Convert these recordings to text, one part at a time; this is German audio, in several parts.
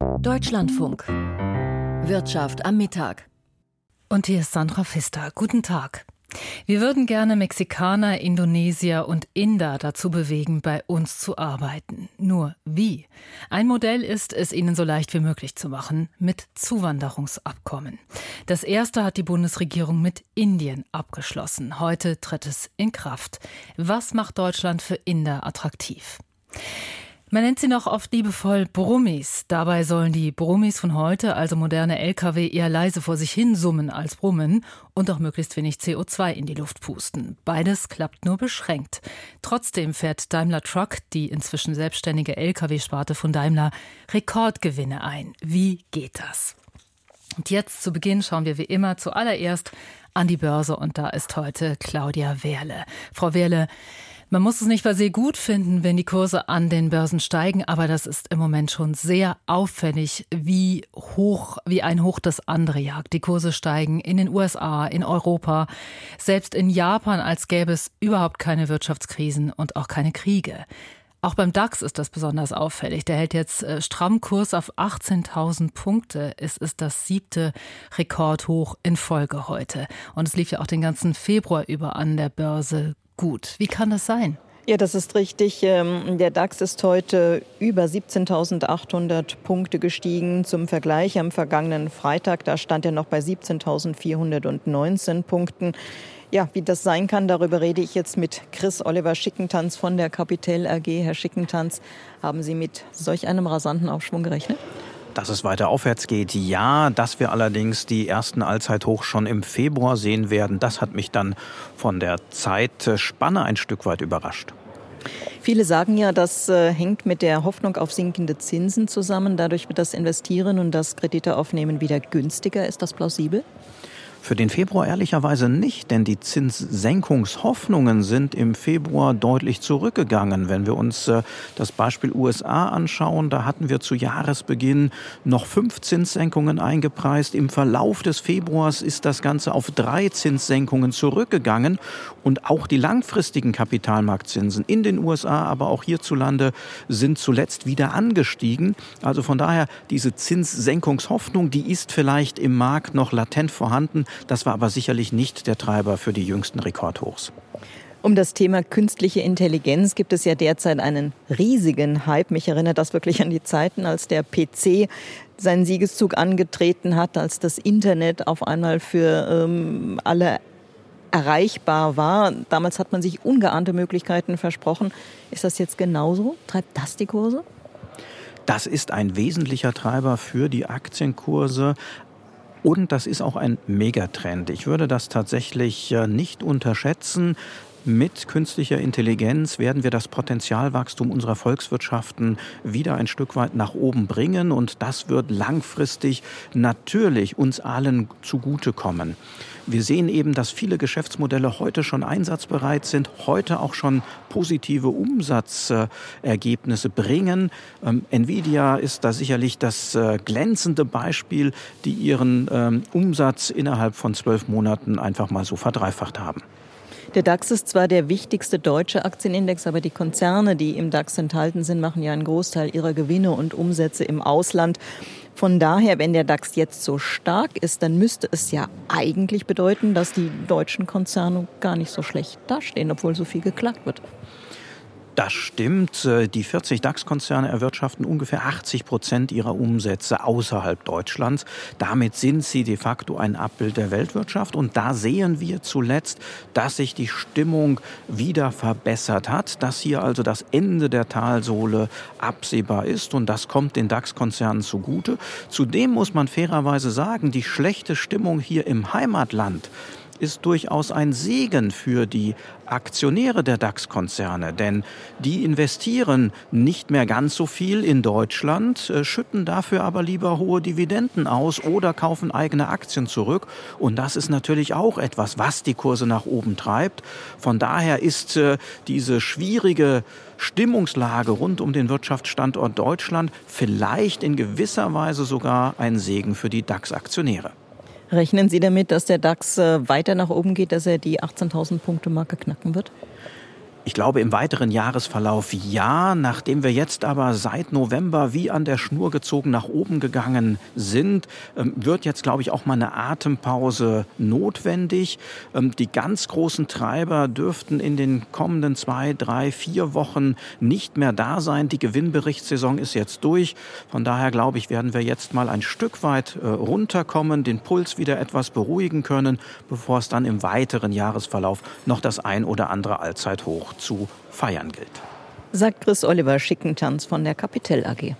Deutschlandfunk. Wirtschaft am Mittag. Und hier ist Sandra Pfister. Guten Tag. Wir würden gerne Mexikaner, Indonesier und Inder dazu bewegen, bei uns zu arbeiten. Nur wie? Ein Modell ist, es ihnen so leicht wie möglich zu machen, mit Zuwanderungsabkommen. Das erste hat die Bundesregierung mit Indien abgeschlossen. Heute tritt es in Kraft. Was macht Deutschland für Inder attraktiv? Man nennt sie noch oft liebevoll Brummis. Dabei sollen die Brummis von heute, also moderne Lkw, eher leise vor sich hin summen als brummen und auch möglichst wenig CO2 in die Luft pusten. Beides klappt nur beschränkt. Trotzdem fährt Daimler Truck, die inzwischen selbstständige Lkw-Sparte von Daimler, Rekordgewinne ein. Wie geht das? Und jetzt zu Beginn schauen wir wie immer zuallererst an die Börse und da ist heute Claudia Wehrle. Frau Wehrle, man muss es nicht per se gut finden, wenn die Kurse an den Börsen steigen, aber das ist im Moment schon sehr auffällig, wie hoch, wie ein Hoch das andere jagt. Die Kurse steigen in den USA, in Europa, selbst in Japan, als gäbe es überhaupt keine Wirtschaftskrisen und auch keine Kriege. Auch beim DAX ist das besonders auffällig. Der hält jetzt äh, stramm Kurs auf 18.000 Punkte. Es ist das siebte Rekordhoch in Folge heute. Und es lief ja auch den ganzen Februar über an der Börse gut. Wie kann das sein? Ja, das ist richtig. Ähm, der DAX ist heute über 17.800 Punkte gestiegen. Zum Vergleich am vergangenen Freitag, da stand er noch bei 17.419 Punkten. Ja, wie das sein kann, darüber rede ich jetzt mit Chris Oliver Schickentanz von der Capital AG. Herr Schickentanz, haben Sie mit solch einem rasanten Aufschwung gerechnet? Dass es weiter aufwärts geht, ja. Dass wir allerdings die ersten Allzeithoch schon im Februar sehen werden, das hat mich dann von der Zeitspanne ein Stück weit überrascht. Viele sagen ja, das äh, hängt mit der Hoffnung auf sinkende Zinsen zusammen. Dadurch wird das Investieren und das Kredite aufnehmen wieder günstiger. Ist das plausibel? Für den Februar ehrlicherweise nicht, denn die Zinssenkungshoffnungen sind im Februar deutlich zurückgegangen. Wenn wir uns äh, das Beispiel USA anschauen, da hatten wir zu Jahresbeginn noch fünf Zinssenkungen eingepreist. Im Verlauf des Februars ist das Ganze auf drei Zinssenkungen zurückgegangen und auch die langfristigen Kapitalmarktzinsen in den USA, aber auch hierzulande sind zuletzt wieder angestiegen. Also von daher diese Zinssenkungshoffnung, die ist vielleicht im Markt noch latent vorhanden. Das war aber sicherlich nicht der Treiber für die jüngsten Rekordhochs. Um das Thema künstliche Intelligenz gibt es ja derzeit einen riesigen Hype. Mich erinnert das wirklich an die Zeiten, als der PC seinen Siegeszug angetreten hat, als das Internet auf einmal für ähm, alle erreichbar war. Damals hat man sich ungeahnte Möglichkeiten versprochen. Ist das jetzt genauso? Treibt das die Kurse? Das ist ein wesentlicher Treiber für die Aktienkurse. Und das ist auch ein Megatrend. Ich würde das tatsächlich äh, nicht unterschätzen. Mit künstlicher Intelligenz werden wir das Potenzialwachstum unserer Volkswirtschaften wieder ein Stück weit nach oben bringen und das wird langfristig natürlich uns allen zugutekommen. Wir sehen eben, dass viele Geschäftsmodelle heute schon einsatzbereit sind, heute auch schon positive Umsatzergebnisse bringen. Ähm, Nvidia ist da sicherlich das äh, glänzende Beispiel, die ihren ähm, Umsatz innerhalb von zwölf Monaten einfach mal so verdreifacht haben. Der DAX ist zwar der wichtigste deutsche Aktienindex, aber die Konzerne, die im DAX enthalten sind, machen ja einen Großteil ihrer Gewinne und Umsätze im Ausland. Von daher, wenn der DAX jetzt so stark ist, dann müsste es ja eigentlich bedeuten, dass die deutschen Konzerne gar nicht so schlecht dastehen, obwohl so viel geklagt wird. Das stimmt. Äh, die 40 DAX-Konzerne erwirtschaften ungefähr 80 Prozent ihrer Umsätze außerhalb Deutschlands. Damit sind sie de facto ein Abbild der Weltwirtschaft. Und da sehen wir zuletzt, dass sich die Stimmung wieder verbessert hat, dass hier also das Ende der Talsohle absehbar ist. Und das kommt den DAX-Konzernen zugute. Zudem muss man fairerweise sagen, die schlechte Stimmung hier im Heimatland, ist durchaus ein Segen für die Aktionäre der DAX-Konzerne, denn die investieren nicht mehr ganz so viel in Deutschland, äh, schütten dafür aber lieber hohe Dividenden aus oder kaufen eigene Aktien zurück. Und das ist natürlich auch etwas, was die Kurse nach oben treibt. Von daher ist äh, diese schwierige Stimmungslage rund um den Wirtschaftsstandort Deutschland vielleicht in gewisser Weise sogar ein Segen für die DAX-Aktionäre. Rechnen Sie damit, dass der DAX äh, weiter nach oben geht, dass er die 18.000 Punkte Marke knacken wird? Ich glaube im weiteren Jahresverlauf ja, nachdem wir jetzt aber seit November wie an der Schnur gezogen nach oben gegangen sind, ähm, wird jetzt, glaube ich, auch mal eine Atempause notwendig. Ähm, die ganz großen Treiber dürften in den kommenden zwei, drei, vier Wochen nicht mehr da sein. Die Gewinnberichtssaison ist jetzt durch. Von daher, glaube ich, werden wir jetzt mal ein Stück weit äh, runterkommen, den Puls wieder etwas beruhigen können, bevor es dann im weiteren Jahresverlauf noch das ein oder andere Allzeithoch zu feiern gilt. Sagt Chris Oliver Schickentanz von der Capital AG.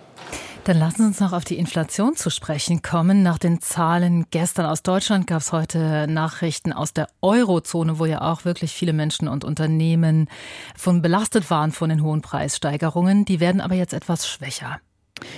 Dann lassen Sie uns noch auf die Inflation zu sprechen kommen. Nach den Zahlen gestern aus Deutschland gab es heute Nachrichten aus der Eurozone, wo ja auch wirklich viele Menschen und Unternehmen von belastet waren von den hohen Preissteigerungen. Die werden aber jetzt etwas schwächer.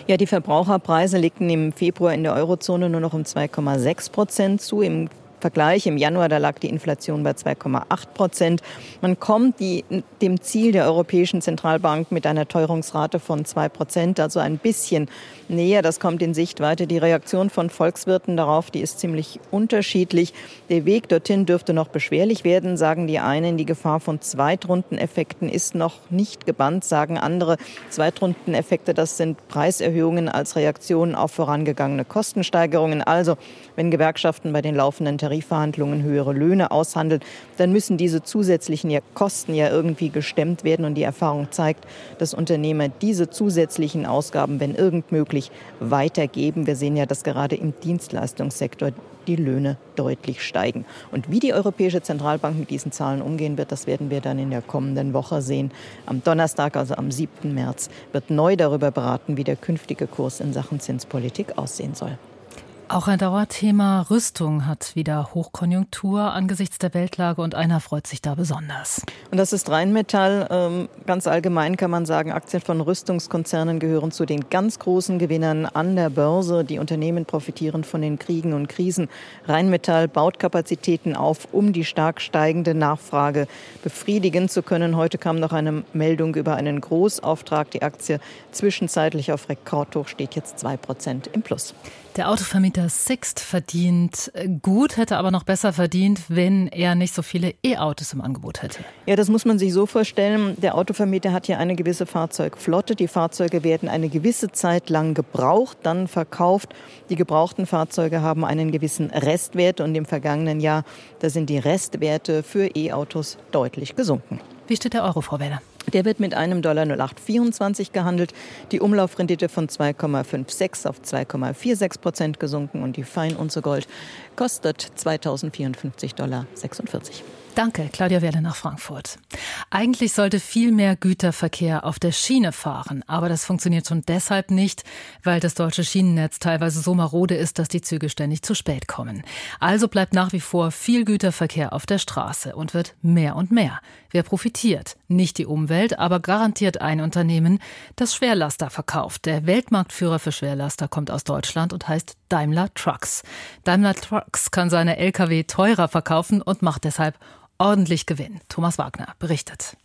Ja, die Verbraucherpreise legten im Februar in der Eurozone nur noch um 2,6 Prozent zu. Im Vergleich im Januar, da lag die Inflation bei 2,8 Prozent. Man kommt die, dem Ziel der Europäischen Zentralbank mit einer Teuerungsrate von 2 Prozent, also ein bisschen näher. Das kommt in Sichtweite. Die Reaktion von Volkswirten darauf, die ist ziemlich unterschiedlich. Der Weg dorthin dürfte noch beschwerlich werden, sagen die einen. Die Gefahr von Zweitrundeneffekten ist noch nicht gebannt, sagen andere. Zweitrundeneffekte, das sind Preiserhöhungen als Reaktion auf vorangegangene Kostensteigerungen. Also, wenn Gewerkschaften bei den laufenden Tarifverhandlungen höhere Löhne aushandeln, dann müssen diese zusätzlichen Kosten ja irgendwie gestemmt werden. Und die Erfahrung zeigt, dass Unternehmer diese zusätzlichen Ausgaben, wenn irgend möglich, weitergeben. Wir sehen ja, dass gerade im Dienstleistungssektor die Löhne deutlich steigen. Und wie die Europäische Zentralbank mit diesen Zahlen umgehen wird, das werden wir dann in der kommenden Woche sehen. Am Donnerstag, also am 7. März, wird neu darüber beraten, wie der künftige Kurs in Sachen Zinspolitik aussehen soll. Auch ein Dauerthema Rüstung hat wieder Hochkonjunktur angesichts der Weltlage und einer freut sich da besonders. Und das ist Rheinmetall. Ähm, ganz allgemein kann man sagen, Aktien von Rüstungskonzernen gehören zu den ganz großen Gewinnern an der Börse. Die Unternehmen profitieren von den Kriegen und Krisen. Rheinmetall baut Kapazitäten auf, um die stark steigende Nachfrage befriedigen zu können. Heute kam noch eine Meldung über einen Großauftrag. Die Aktie zwischenzeitlich auf Rekordhoch steht jetzt zwei Prozent im Plus. Der Autovermieter Sixt verdient gut, hätte aber noch besser verdient, wenn er nicht so viele E-Autos im Angebot hätte. Ja, das muss man sich so vorstellen. Der Autovermieter hat ja eine gewisse Fahrzeugflotte. Die Fahrzeuge werden eine gewisse Zeit lang gebraucht, dann verkauft. Die gebrauchten Fahrzeuge haben einen gewissen Restwert und im vergangenen Jahr, da sind die Restwerte für E-Autos deutlich gesunken. Wie steht der Euro, Frau Wähler? Der wird mit einem Dollar 0824 gehandelt. Die Umlaufrendite von 2,56 auf 2,46 Prozent gesunken und die Feinunze Gold kostet 2054 Dollar 46. Danke, Claudia Werle nach Frankfurt. Eigentlich sollte viel mehr Güterverkehr auf der Schiene fahren, aber das funktioniert schon deshalb nicht, weil das deutsche Schienennetz teilweise so marode ist, dass die Züge ständig zu spät kommen. Also bleibt nach wie vor viel Güterverkehr auf der Straße und wird mehr und mehr. Wer profitiert? Nicht die Umwelt, aber garantiert ein Unternehmen, das Schwerlaster verkauft. Der Weltmarktführer für Schwerlaster kommt aus Deutschland und heißt Daimler Trucks. Daimler Trucks kann seine Lkw teurer verkaufen und macht deshalb ordentlich Gewinn. Thomas Wagner berichtet.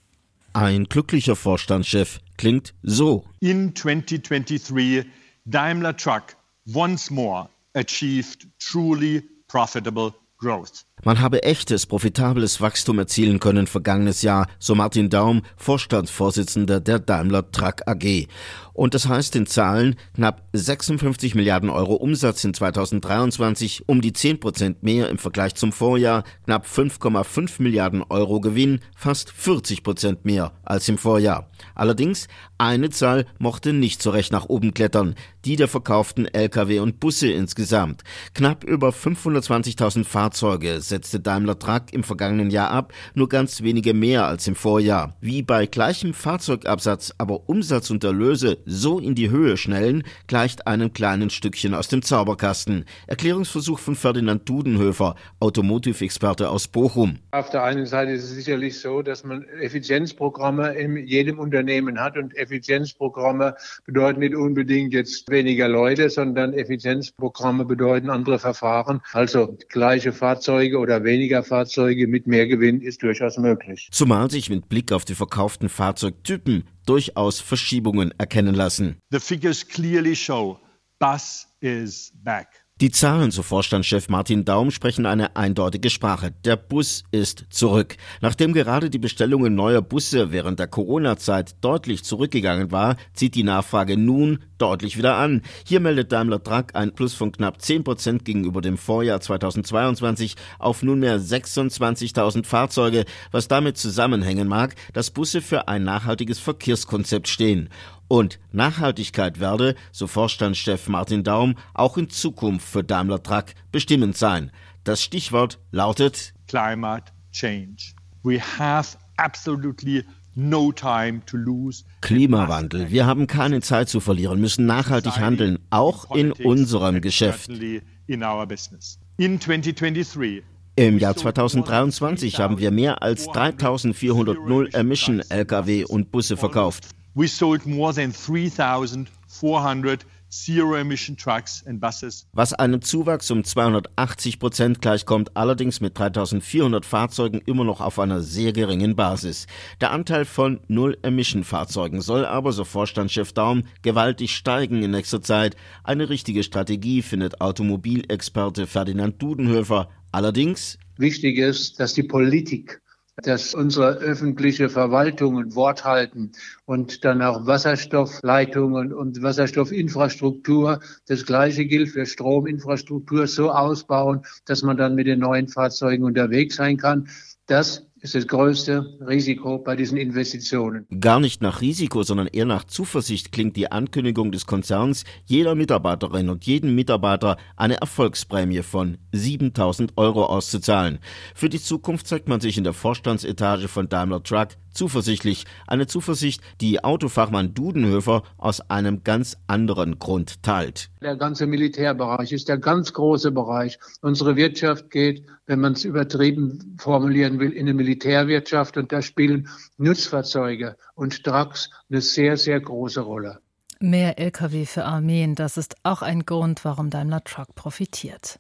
Ein glücklicher Vorstandschef klingt so. In 2023, Daimler Truck once more achieved truly profitable growth. Man habe echtes, profitables Wachstum erzielen können vergangenes Jahr, so Martin Daum, Vorstandsvorsitzender der Daimler Truck AG. Und das heißt in Zahlen knapp 56 Milliarden Euro Umsatz in 2023, um die 10 Prozent mehr im Vergleich zum Vorjahr, knapp 5,5 Milliarden Euro Gewinn, fast 40 Prozent mehr als im Vorjahr. Allerdings, eine Zahl mochte nicht so recht nach oben klettern, die der verkauften Lkw und Busse insgesamt. Knapp über 520.000 Fahrzeuge setzte Daimler Truck im vergangenen Jahr ab, nur ganz wenige mehr als im Vorjahr. Wie bei gleichem Fahrzeugabsatz aber Umsatz und Erlöse so in die Höhe schnellen, gleicht einem kleinen Stückchen aus dem Zauberkasten. Erklärungsversuch von Ferdinand Dudenhöfer, Automotive-Experte aus Bochum. Auf der einen Seite ist es sicherlich so, dass man Effizienzprogramme in jedem Unternehmen hat und Effizienzprogramme bedeuten nicht unbedingt jetzt weniger Leute, sondern Effizienzprogramme bedeuten andere Verfahren. Also gleiche Fahrzeuge oder weniger Fahrzeuge mit mehr Gewinn ist durchaus möglich. Zumal sich mit Blick auf die verkauften Fahrzeugtypen durchaus Verschiebungen erkennen lassen. The figures clearly show bus is back. Die Zahlen, so Vorstandschef Martin Daum, sprechen eine eindeutige Sprache. Der Bus ist zurück. Nachdem gerade die Bestellungen neuer Busse während der Corona-Zeit deutlich zurückgegangen war, zieht die Nachfrage nun deutlich wieder an. Hier meldet Daimler Truck ein Plus von knapp 10 Prozent gegenüber dem Vorjahr 2022 auf nunmehr 26.000 Fahrzeuge, was damit zusammenhängen mag, dass Busse für ein nachhaltiges Verkehrskonzept stehen. Und Nachhaltigkeit werde, so Vorstandschef Martin Daum, auch in Zukunft für Daimler Truck bestimmend sein. Das Stichwort lautet Climate Change. We have absolutely no time to lose. Klimawandel. Wir haben keine Zeit zu verlieren, müssen nachhaltig handeln, auch in unserem Geschäft. In 2023 im Jahr 2023 haben wir mehr als 3400 Null-Emission-Lkw und Busse verkauft. We sold more than 3,400 Zero-Emission Trucks and Buses. Was einem Zuwachs um 280 Prozent gleichkommt, allerdings mit 3400 Fahrzeugen immer noch auf einer sehr geringen Basis. Der Anteil von Null-Emission-Fahrzeugen soll aber, so Vorstandschef Daum, gewaltig steigen in nächster Zeit. Eine richtige Strategie findet Automobilexperte Ferdinand Dudenhöfer. Allerdings Wichtig ist, dass die Politik dass unsere öffentliche Verwaltungen Wort halten und dann auch Wasserstoffleitungen und Wasserstoffinfrastruktur. Das Gleiche gilt für Strominfrastruktur so ausbauen, dass man dann mit den neuen Fahrzeugen unterwegs sein kann. Das ist das größte Risiko bei diesen Investitionen. Gar nicht nach Risiko, sondern eher nach Zuversicht klingt die Ankündigung des Konzerns, jeder Mitarbeiterin und jedem Mitarbeiter eine Erfolgsprämie von 7000 Euro auszuzahlen. Für die Zukunft zeigt man sich in der Vorstandsetage von Daimler Truck zuversichtlich. Eine Zuversicht, die Autofachmann Dudenhöfer aus einem ganz anderen Grund teilt. Der ganze Militärbereich ist der ganz große Bereich. Unsere Wirtschaft geht, wenn man es übertrieben formulieren will, in eine Militärwirtschaft und da spielen Nutzfahrzeuge und Trucks eine sehr, sehr große Rolle. Mehr Lkw für Armeen, das ist auch ein Grund, warum Daimler Truck profitiert.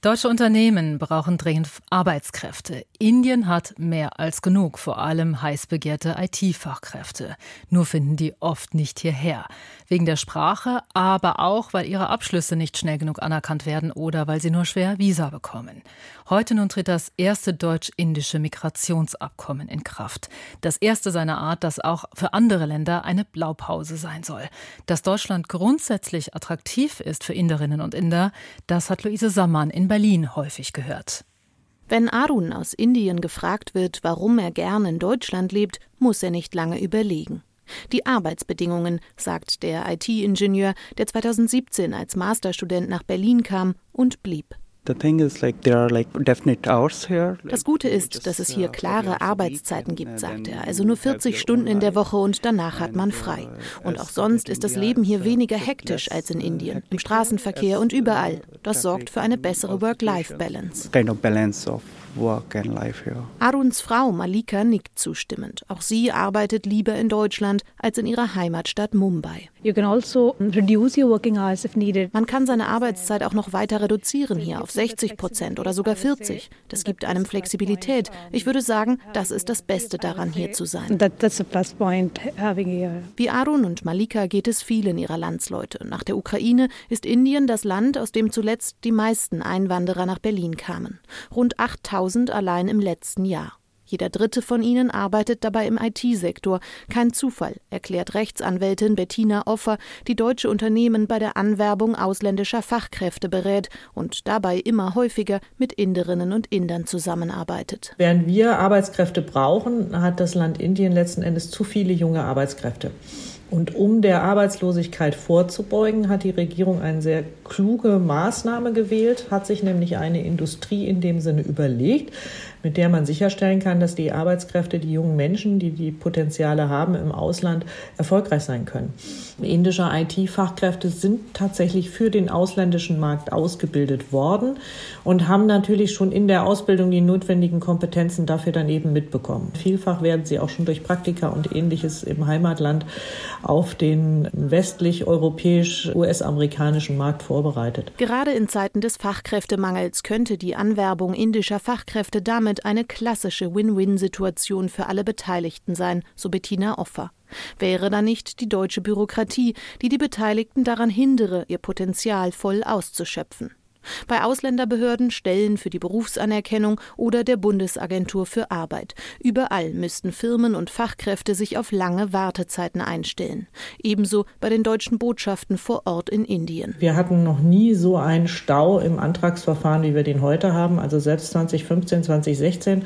Deutsche Unternehmen brauchen dringend Arbeitskräfte. Indien hat mehr als genug, vor allem heiß begehrte IT-Fachkräfte. Nur finden die oft nicht hierher. Wegen der Sprache, aber auch, weil ihre Abschlüsse nicht schnell genug anerkannt werden oder weil sie nur schwer Visa bekommen. Heute nun tritt das erste deutsch-indische Migrationsabkommen in Kraft. Das erste seiner Art, das auch für andere Länder eine Blaupause sein soll. Dass Deutschland grundsätzlich attraktiv ist für Inderinnen und Inder, das hat Luise Sammann in Berlin häufig gehört. Wenn Arun aus Indien gefragt wird, warum er gern in Deutschland lebt, muss er nicht lange überlegen. Die Arbeitsbedingungen, sagt der IT-Ingenieur, der 2017 als Masterstudent nach Berlin kam und blieb. Das Gute ist, dass es hier uh, klare Arbeitszeiten gibt, sagt er. Also nur 40 Stunden in der Woche und danach hat man frei. Uh, und auch sonst ist das Leben hier weniger hektisch als in Indien, im Straßenverkehr und überall. Das sorgt für eine bessere Work-Life-Balance. Work and life here. Aruns Frau Malika nickt zustimmend. Auch sie arbeitet lieber in Deutschland als in ihrer Heimatstadt Mumbai. Also Man kann seine Arbeitszeit auch noch weiter reduzieren hier auf 60 Prozent oder sogar 40. Das gibt einem Flexibilität. Ich würde sagen, das ist das Beste daran, hier zu sein. Wie Arun und Malika geht es vielen ihrer Landsleute. Nach der Ukraine ist Indien das Land, aus dem zuletzt die meisten Einwanderer nach Berlin kamen. Rund 8000 1000 allein im letzten Jahr. Jeder dritte von ihnen arbeitet dabei im IT-Sektor. Kein Zufall, erklärt Rechtsanwältin Bettina Offer, die deutsche Unternehmen bei der Anwerbung ausländischer Fachkräfte berät und dabei immer häufiger mit Inderinnen und Indern zusammenarbeitet. Während wir Arbeitskräfte brauchen, hat das Land Indien letzten Endes zu viele junge Arbeitskräfte. Und um der Arbeitslosigkeit vorzubeugen, hat die Regierung eine sehr kluge Maßnahme gewählt, hat sich nämlich eine Industrie in dem Sinne überlegt, mit der man sicherstellen kann, dass die Arbeitskräfte, die jungen Menschen, die die Potenziale haben im Ausland, erfolgreich sein können. Indische IT-Fachkräfte sind tatsächlich für den ausländischen Markt ausgebildet worden und haben natürlich schon in der Ausbildung die notwendigen Kompetenzen dafür dann eben mitbekommen. Vielfach werden sie auch schon durch Praktika und ähnliches im Heimatland auf den westlich-europäisch-US-amerikanischen Markt vorbereitet. Gerade in Zeiten des Fachkräftemangels könnte die Anwerbung indischer Fachkräfte damit eine klassische Win-Win-Situation für alle Beteiligten sein, so Bettina Offer. Wäre da nicht die deutsche Bürokratie, die die Beteiligten daran hindere, ihr Potenzial voll auszuschöpfen. Bei Ausländerbehörden, Stellen für die Berufsanerkennung oder der Bundesagentur für Arbeit. Überall müssten Firmen und Fachkräfte sich auf lange Wartezeiten einstellen. Ebenso bei den deutschen Botschaften vor Ort in Indien. Wir hatten noch nie so einen Stau im Antragsverfahren, wie wir den heute haben. Also selbst 2015, 2016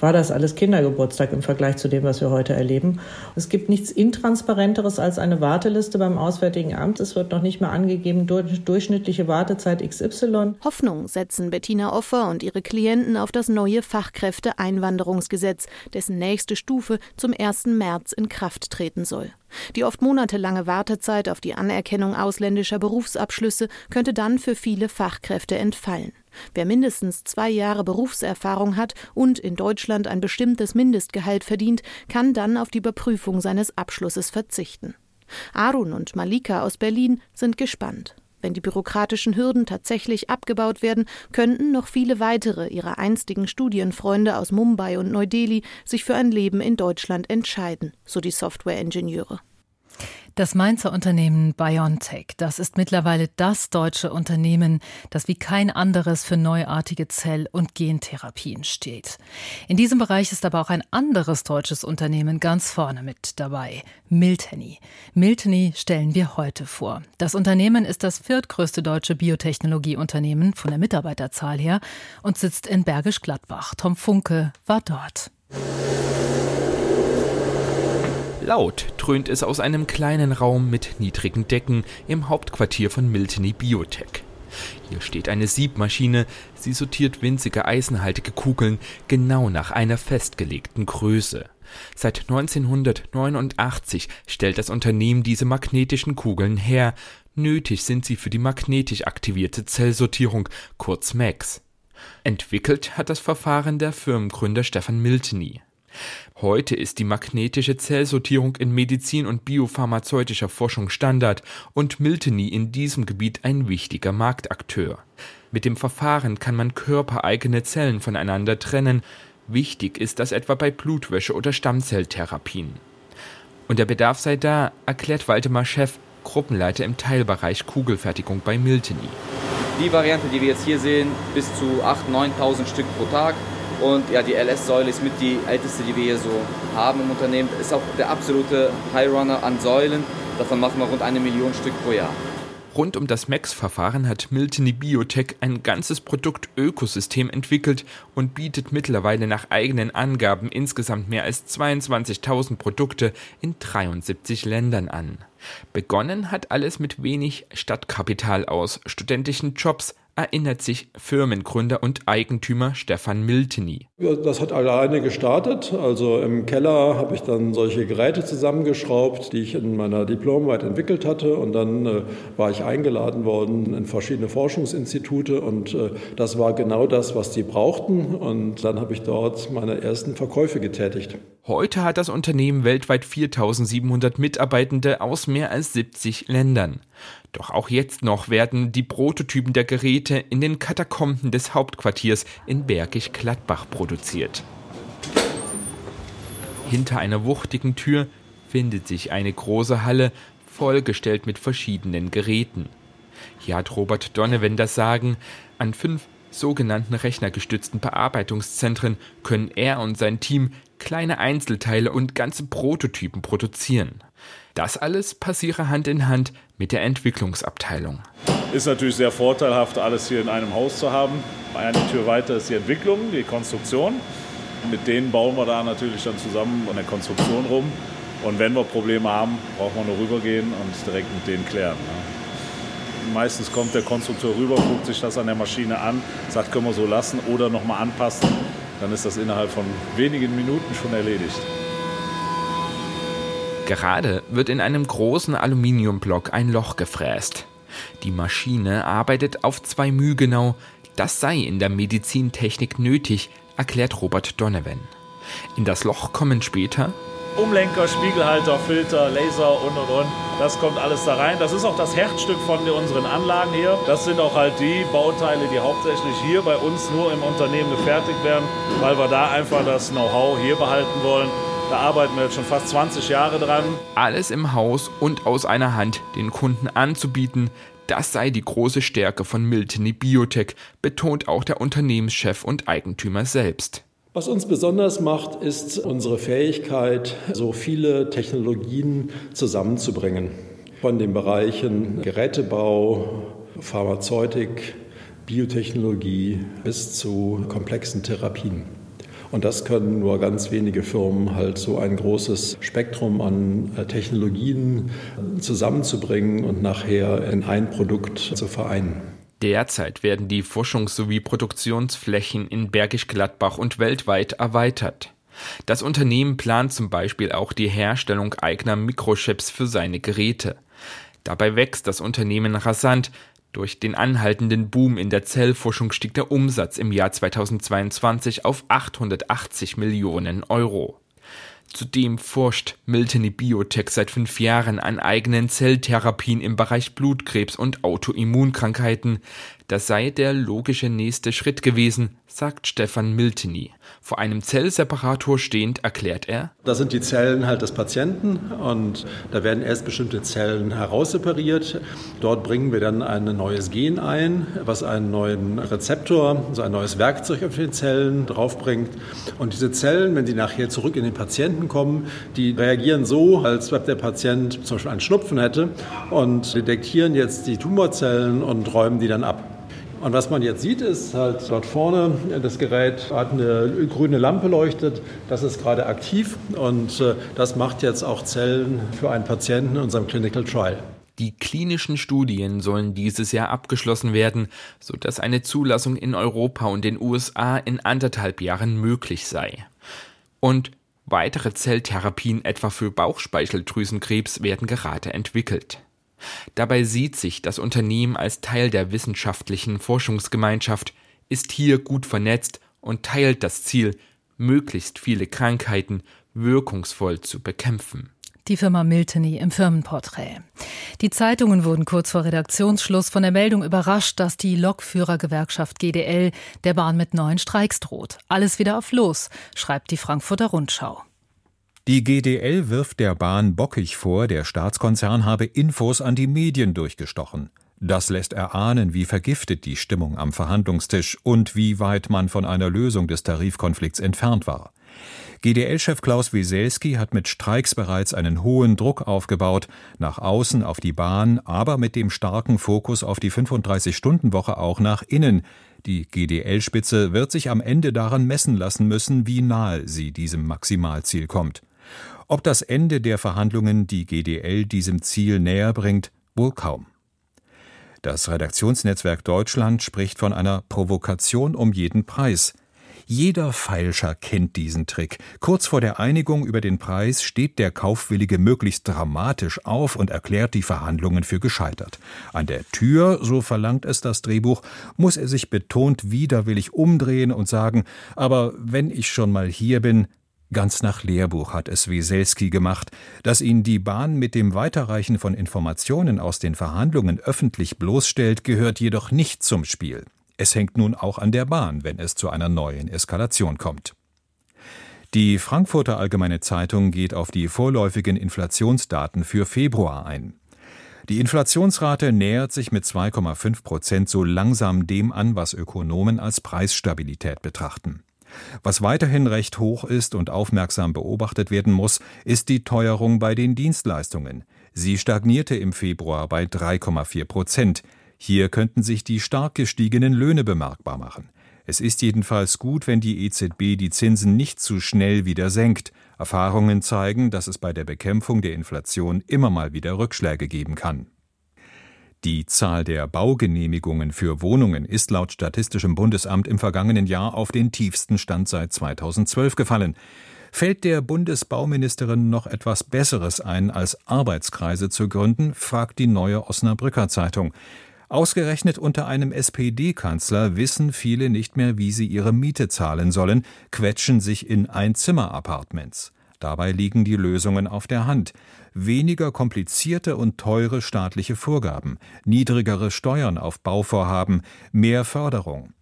war das alles Kindergeburtstag im Vergleich zu dem, was wir heute erleben. Es gibt nichts Intransparenteres als eine Warteliste beim Auswärtigen Amt. Es wird noch nicht mehr angegeben, durchschnittliche Wartezeit XY. Hoffnung setzen Bettina Offer und ihre Klienten auf das neue Fachkräfteeinwanderungsgesetz, dessen nächste Stufe zum 1. März in Kraft treten soll. Die oft monatelange Wartezeit auf die Anerkennung ausländischer Berufsabschlüsse könnte dann für viele Fachkräfte entfallen. Wer mindestens zwei Jahre Berufserfahrung hat und in Deutschland ein bestimmtes Mindestgehalt verdient, kann dann auf die Überprüfung seines Abschlusses verzichten. Arun und Malika aus Berlin sind gespannt. Wenn die bürokratischen Hürden tatsächlich abgebaut werden, könnten noch viele weitere ihrer einstigen Studienfreunde aus Mumbai und Neu-Delhi sich für ein Leben in Deutschland entscheiden, so die Softwareingenieure. Das Mainzer Unternehmen BioNTech, das ist mittlerweile das deutsche Unternehmen, das wie kein anderes für neuartige Zell- und Gentherapien steht. In diesem Bereich ist aber auch ein anderes deutsches Unternehmen ganz vorne mit dabei, Miltenny. Miltenny stellen wir heute vor. Das Unternehmen ist das viertgrößte deutsche Biotechnologieunternehmen von der Mitarbeiterzahl her und sitzt in Bergisch Gladbach. Tom Funke war dort. Laut dröhnt es aus einem kleinen Raum mit niedrigen Decken im Hauptquartier von Milteny Biotech. Hier steht eine Siebmaschine, sie sortiert winzige eisenhaltige Kugeln genau nach einer festgelegten Größe. Seit 1989 stellt das Unternehmen diese magnetischen Kugeln her. Nötig sind sie für die magnetisch aktivierte Zellsortierung, kurz MAX. Entwickelt hat das Verfahren der Firmengründer Stefan Milteny. Heute ist die magnetische Zellsortierung in Medizin und biopharmazeutischer Forschung Standard und Milteny in diesem Gebiet ein wichtiger Marktakteur. Mit dem Verfahren kann man körpereigene Zellen voneinander trennen. Wichtig ist das etwa bei Blutwäsche oder Stammzelltherapien. Und der Bedarf sei da, erklärt Waldemar Chef, Gruppenleiter im Teilbereich Kugelfertigung bei Milteny. Die Variante, die wir jetzt hier sehen, bis zu 8.000, 9.000 Stück pro Tag. Und ja, die LS-Säule ist mit die älteste, die wir hier so haben im Unternehmen. Ist auch der absolute High-Runner an Säulen. Davon machen wir rund eine Million Stück pro Jahr. Rund um das MEX-Verfahren hat Milteny Biotech ein ganzes Produktökosystem entwickelt und bietet mittlerweile nach eigenen Angaben insgesamt mehr als 22.000 Produkte in 73 Ländern an. Begonnen hat alles mit wenig Stadtkapital aus studentischen Jobs, erinnert sich Firmengründer und Eigentümer Stefan Milteny. Das hat alleine gestartet. Also im Keller habe ich dann solche Geräte zusammengeschraubt, die ich in meiner Diplomarbeit entwickelt hatte. Und dann äh, war ich eingeladen worden in verschiedene Forschungsinstitute. Und äh, das war genau das, was die brauchten. Und dann habe ich dort meine ersten Verkäufe getätigt. Heute hat das Unternehmen weltweit 4700 Mitarbeitende aus mehr als 70 Ländern. Doch auch jetzt noch werden die Prototypen der Geräte in den Katakomben des Hauptquartiers in Bergisch Gladbach produziert. Hinter einer wuchtigen Tür findet sich eine große Halle, vollgestellt mit verschiedenen Geräten. Hier hat Robert Donovan das Sagen, an fünf sogenannten rechnergestützten Bearbeitungszentren können er und sein Team kleine Einzelteile und ganze Prototypen produzieren. Das alles passiere Hand in Hand mit der Entwicklungsabteilung. Ist natürlich sehr vorteilhaft, alles hier in einem Haus zu haben. Eine Tür weiter ist die Entwicklung, die Konstruktion. Mit denen bauen wir da natürlich dann zusammen an der Konstruktion rum. Und wenn wir Probleme haben, brauchen wir nur rübergehen und direkt mit denen klären. Meistens kommt der Konstrukteur rüber, guckt sich das an der Maschine an, sagt, können wir so lassen oder nochmal anpassen. Dann ist das innerhalb von wenigen Minuten schon erledigt. Gerade wird in einem großen Aluminiumblock ein Loch gefräst. Die Maschine arbeitet auf zwei Müh genau. Das sei in der Medizintechnik nötig, erklärt Robert Donovan. In das Loch kommen später Umlenker, Spiegelhalter, Filter, Laser und und und. Das kommt alles da rein. Das ist auch das Herzstück von unseren Anlagen hier. Das sind auch halt die Bauteile, die hauptsächlich hier bei uns nur im Unternehmen gefertigt werden, weil wir da einfach das Know-how hier behalten wollen. Da arbeiten wir jetzt schon fast 20 Jahre dran. Alles im Haus und aus einer Hand den Kunden anzubieten, Das sei die große Stärke von Milteny Biotech, betont auch der Unternehmenschef und Eigentümer selbst. Was uns besonders macht, ist unsere Fähigkeit, so viele Technologien zusammenzubringen. Von den Bereichen Gerätebau, Pharmazeutik, Biotechnologie bis zu komplexen Therapien. Und das können nur ganz wenige Firmen halt so ein großes Spektrum an äh, Technologien zusammenzubringen und nachher in ein Produkt zu vereinen. Derzeit werden die Forschungs- sowie Produktionsflächen in Bergisch Gladbach und weltweit erweitert. Das Unternehmen plant zum Beispiel auch die Herstellung eigener Mikrochips für seine Geräte. Dabei wächst das Unternehmen rasant. Durch den anhaltenden Boom in der Zellforschung stieg der Umsatz im Jahr 2022 auf 880 Millionen Euro. Zudem forscht Miltony Biotech seit fünf Jahren an eigenen Zelltherapien im Bereich Blutkrebs und Autoimmunkrankheiten. Das sei der logische nächste Schritt gewesen, sagt Stefan Milteny. Vor einem Zellseparator stehend erklärt er: Das sind die Zellen halt des Patienten und da werden erst bestimmte Zellen heraussepariert. Dort bringen wir dann ein neues Gen ein, was einen neuen Rezeptor, also ein neues Werkzeug auf die Zellen draufbringt. Und diese Zellen, wenn sie nachher zurück in den Patienten kommen, die reagieren so, als ob der Patient zum Beispiel einen Schnupfen hätte und detektieren jetzt die Tumorzellen und räumen die dann ab. Und was man jetzt sieht, ist halt dort vorne, das Gerät hat eine grüne Lampe leuchtet, das ist gerade aktiv und äh, das macht jetzt auch Zellen für einen Patienten in unserem Clinical Trial. Die klinischen Studien sollen dieses Jahr abgeschlossen werden, sodass eine Zulassung in Europa und den USA in anderthalb Jahren möglich sei. Und weitere Zelltherapien etwa für Bauchspeicheldrüsenkrebs werden gerade entwickelt. Dabei sieht sich das Unternehmen als Teil der wissenschaftlichen Forschungsgemeinschaft, ist hier gut vernetzt und teilt das Ziel, möglichst viele Krankheiten wirkungsvoll zu bekämpfen. Die Firma Miltony im Firmenporträt. Die Zeitungen wurden kurz vor Redaktionsschluss von der Meldung überrascht, dass die Lokführergewerkschaft GDL der Bahn mit neuen Streiks droht. Alles wieder auf Los, schreibt die Frankfurter Rundschau. Die GDL wirft der Bahn bockig vor, der Staatskonzern habe Infos an die Medien durchgestochen. Das lässt erahnen, wie vergiftet die Stimmung am Verhandlungstisch und wie weit man von einer Lösung des Tarifkonflikts entfernt war. GDL-Chef Klaus Wieselski hat mit Streiks bereits einen hohen Druck aufgebaut, nach außen auf die Bahn, aber mit dem starken Fokus auf die 35-Stunden-Woche auch nach innen. Die GDL-Spitze wird sich am Ende daran messen lassen müssen, wie nahe sie diesem Maximalziel kommt. Ob das Ende der Verhandlungen die GDL diesem Ziel näher bringt, wohl kaum. Das Redaktionsnetzwerk Deutschland spricht von einer Provokation um jeden Preis. Jeder Feilscher kennt diesen Trick. Kurz vor der Einigung über den Preis steht der Kaufwillige möglichst dramatisch auf und erklärt die Verhandlungen für gescheitert. An der Tür, so verlangt es das Drehbuch, muss er sich betont widerwillig umdrehen und sagen, aber wenn ich schon mal hier bin, Ganz nach Lehrbuch hat es Wieselski gemacht. Dass ihn die Bahn mit dem Weiterreichen von Informationen aus den Verhandlungen öffentlich bloßstellt, gehört jedoch nicht zum Spiel. Es hängt nun auch an der Bahn, wenn es zu einer neuen Eskalation kommt. Die Frankfurter Allgemeine Zeitung geht auf die vorläufigen Inflationsdaten für Februar ein. Die Inflationsrate nähert sich mit 2,5 Prozent so langsam dem an, was Ökonomen als Preisstabilität betrachten. Was weiterhin recht hoch ist und aufmerksam beobachtet werden muss, ist die Teuerung bei den Dienstleistungen. Sie stagnierte im Februar bei 3,4 Prozent. Hier könnten sich die stark gestiegenen Löhne bemerkbar machen. Es ist jedenfalls gut, wenn die EZB die Zinsen nicht zu schnell wieder senkt. Erfahrungen zeigen, dass es bei der Bekämpfung der Inflation immer mal wieder Rückschläge geben kann. Die Zahl der Baugenehmigungen für Wohnungen ist laut Statistischem Bundesamt im vergangenen Jahr auf den tiefsten Stand seit 2012 gefallen. Fällt der Bundesbauministerin noch etwas Besseres ein, als Arbeitskreise zu gründen, fragt die neue Osnabrücker Zeitung. Ausgerechnet unter einem SPD-Kanzler wissen viele nicht mehr, wie sie ihre Miete zahlen sollen, quetschen sich in Einzimmer-Appartements. Dabei liegen die Lösungen auf der Hand weniger komplizierte und teure staatliche Vorgaben, niedrigere Steuern auf Bauvorhaben, mehr Förderung.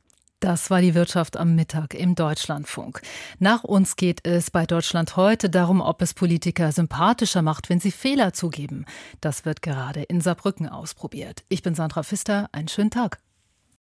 Das war die Wirtschaft am Mittag im Deutschlandfunk. Nach uns geht es bei Deutschland heute darum, ob es Politiker sympathischer macht, wenn sie Fehler zugeben. Das wird gerade in Saarbrücken ausprobiert. Ich bin Sandra Pfister. Einen schönen Tag.